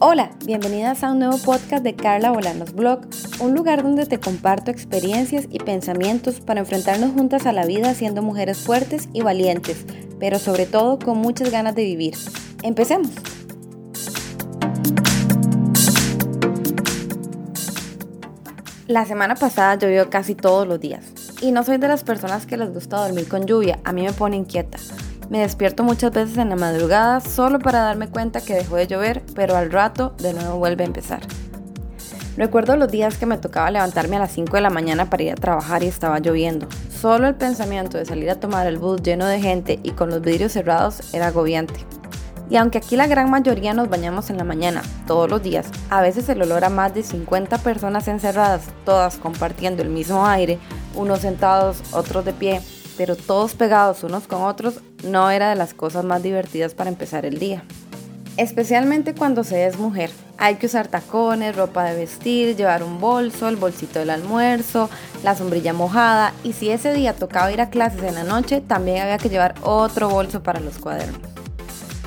Hola, bienvenidas a un nuevo podcast de Carla Bolanos Blog, un lugar donde te comparto experiencias y pensamientos para enfrentarnos juntas a la vida siendo mujeres fuertes y valientes, pero sobre todo con muchas ganas de vivir. Empecemos. La semana pasada llovió casi todos los días y no soy de las personas que les gusta dormir con lluvia, a mí me pone inquieta. Me despierto muchas veces en la madrugada solo para darme cuenta que dejó de llover, pero al rato de nuevo vuelve a empezar. Recuerdo los días que me tocaba levantarme a las 5 de la mañana para ir a trabajar y estaba lloviendo. Solo el pensamiento de salir a tomar el bus lleno de gente y con los vidrios cerrados era agobiante. Y aunque aquí la gran mayoría nos bañamos en la mañana, todos los días, a veces el olor a más de 50 personas encerradas, todas compartiendo el mismo aire, unos sentados, otros de pie, pero todos pegados unos con otros, no era de las cosas más divertidas para empezar el día. Especialmente cuando se es mujer. Hay que usar tacones, ropa de vestir, llevar un bolso, el bolsito del almuerzo, la sombrilla mojada y si ese día tocaba ir a clases en la noche, también había que llevar otro bolso para los cuadernos.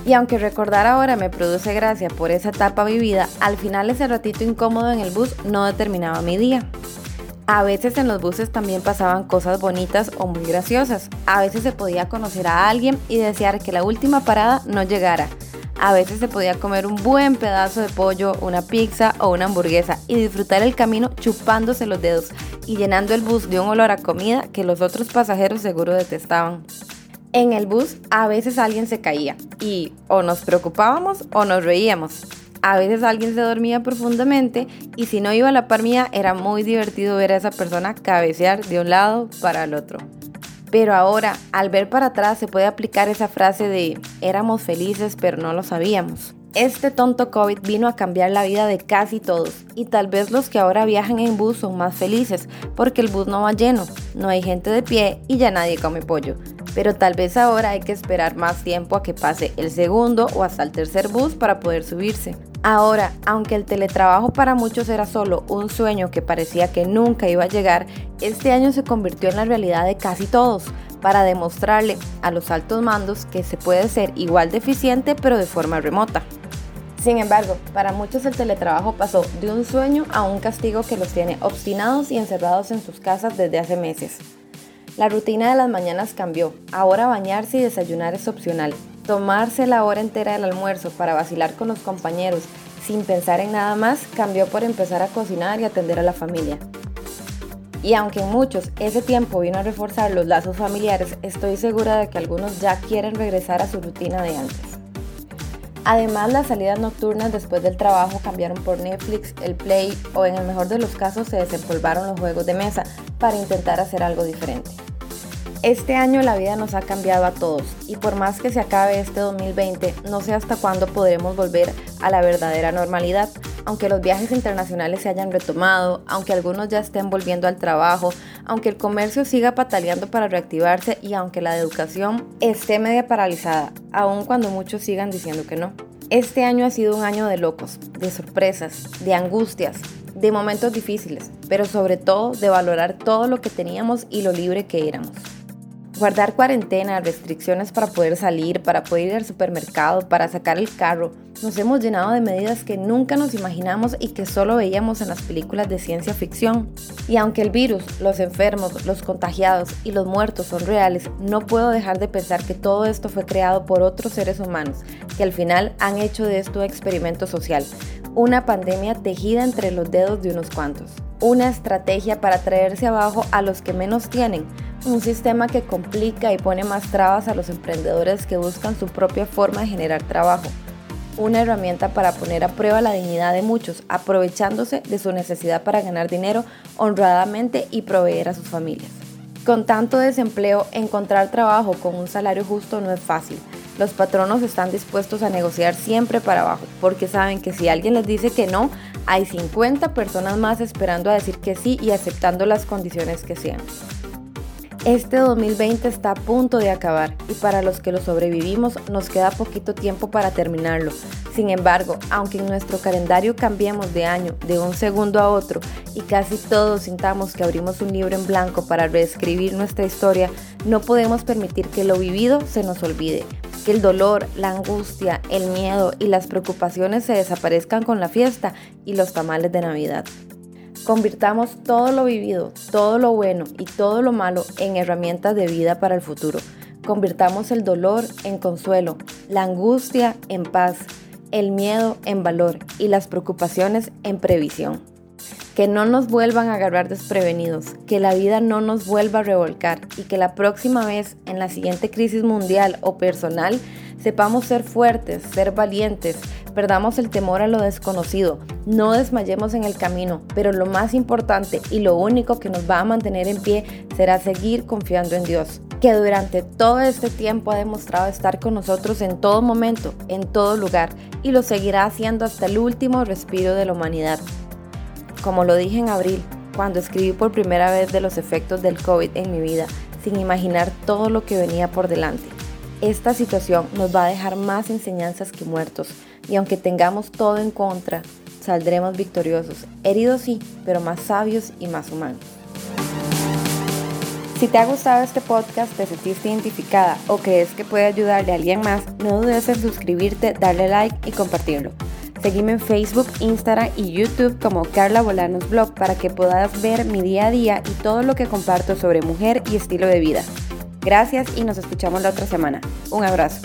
Y aunque recordar ahora me produce gracia por esa etapa vivida, al final ese ratito incómodo en el bus no determinaba mi día. A veces en los buses también pasaban cosas bonitas o muy graciosas. A veces se podía conocer a alguien y desear que la última parada no llegara. A veces se podía comer un buen pedazo de pollo, una pizza o una hamburguesa y disfrutar el camino chupándose los dedos y llenando el bus de un olor a comida que los otros pasajeros seguro detestaban. En el bus a veces alguien se caía y o nos preocupábamos o nos reíamos. A veces alguien se dormía profundamente y si no iba a la par mía era muy divertido ver a esa persona cabecear de un lado para el otro. Pero ahora, al ver para atrás, se puede aplicar esa frase de éramos felices pero no lo sabíamos. Este tonto COVID vino a cambiar la vida de casi todos y tal vez los que ahora viajan en bus son más felices porque el bus no va lleno, no hay gente de pie y ya nadie come pollo. Pero tal vez ahora hay que esperar más tiempo a que pase el segundo o hasta el tercer bus para poder subirse. Ahora, aunque el teletrabajo para muchos era solo un sueño que parecía que nunca iba a llegar, este año se convirtió en la realidad de casi todos para demostrarle a los altos mandos que se puede ser igual de eficiente pero de forma remota. Sin embargo, para muchos el teletrabajo pasó de un sueño a un castigo que los tiene obstinados y encerrados en sus casas desde hace meses. La rutina de las mañanas cambió. Ahora bañarse y desayunar es opcional. Tomarse la hora entera del almuerzo para vacilar con los compañeros sin pensar en nada más cambió por empezar a cocinar y atender a la familia. Y aunque en muchos ese tiempo vino a reforzar los lazos familiares, estoy segura de que algunos ya quieren regresar a su rutina de antes. Además, las salidas nocturnas después del trabajo cambiaron por Netflix, el Play o en el mejor de los casos se desempolvaron los juegos de mesa para intentar hacer algo diferente. Este año la vida nos ha cambiado a todos y por más que se acabe este 2020, no sé hasta cuándo podremos volver a la verdadera normalidad. Aunque los viajes internacionales se hayan retomado, aunque algunos ya estén volviendo al trabajo, aunque el comercio siga pataleando para reactivarse y aunque la educación esté media paralizada, aun cuando muchos sigan diciendo que no. Este año ha sido un año de locos, de sorpresas, de angustias, de momentos difíciles, pero sobre todo de valorar todo lo que teníamos y lo libre que éramos. Guardar cuarentena, restricciones para poder salir, para poder ir al supermercado, para sacar el carro. Nos hemos llenado de medidas que nunca nos imaginamos y que solo veíamos en las películas de ciencia ficción. Y aunque el virus, los enfermos, los contagiados y los muertos son reales, no puedo dejar de pensar que todo esto fue creado por otros seres humanos, que al final han hecho de esto un experimento social, una pandemia tejida entre los dedos de unos cuantos, una estrategia para traerse abajo a los que menos tienen un sistema que complica y pone más trabas a los emprendedores que buscan su propia forma de generar trabajo. Una herramienta para poner a prueba la dignidad de muchos, aprovechándose de su necesidad para ganar dinero honradamente y proveer a sus familias. Con tanto desempleo, encontrar trabajo con un salario justo no es fácil. Los patronos están dispuestos a negociar siempre para abajo, porque saben que si alguien les dice que no, hay 50 personas más esperando a decir que sí y aceptando las condiciones que sean. Este 2020 está a punto de acabar y para los que lo sobrevivimos nos queda poquito tiempo para terminarlo. Sin embargo, aunque en nuestro calendario cambiemos de año de un segundo a otro y casi todos sintamos que abrimos un libro en blanco para reescribir nuestra historia, no podemos permitir que lo vivido se nos olvide. que el dolor, la angustia, el miedo y las preocupaciones se desaparezcan con la fiesta y los tamales de Navidad. Convirtamos todo lo vivido, todo lo bueno y todo lo malo en herramientas de vida para el futuro. Convirtamos el dolor en consuelo, la angustia en paz, el miedo en valor y las preocupaciones en previsión. Que no nos vuelvan a agarrar desprevenidos, que la vida no nos vuelva a revolcar y que la próxima vez en la siguiente crisis mundial o personal sepamos ser fuertes, ser valientes, perdamos el temor a lo desconocido, no desmayemos en el camino, pero lo más importante y lo único que nos va a mantener en pie será seguir confiando en Dios, que durante todo este tiempo ha demostrado estar con nosotros en todo momento, en todo lugar, y lo seguirá haciendo hasta el último respiro de la humanidad. Como lo dije en abril, cuando escribí por primera vez de los efectos del COVID en mi vida, sin imaginar todo lo que venía por delante. Esta situación nos va a dejar más enseñanzas que muertos, y aunque tengamos todo en contra, saldremos victoriosos, heridos sí, pero más sabios y más humanos. Si te ha gustado este podcast, te sentiste identificada o crees que puede ayudarle a alguien más, no dudes en suscribirte, darle like y compartirlo. Seguime en Facebook, Instagram y YouTube como Carla Bolanos Blog para que puedas ver mi día a día y todo lo que comparto sobre mujer y estilo de vida. Gracias y nos escuchamos la otra semana. Un abrazo.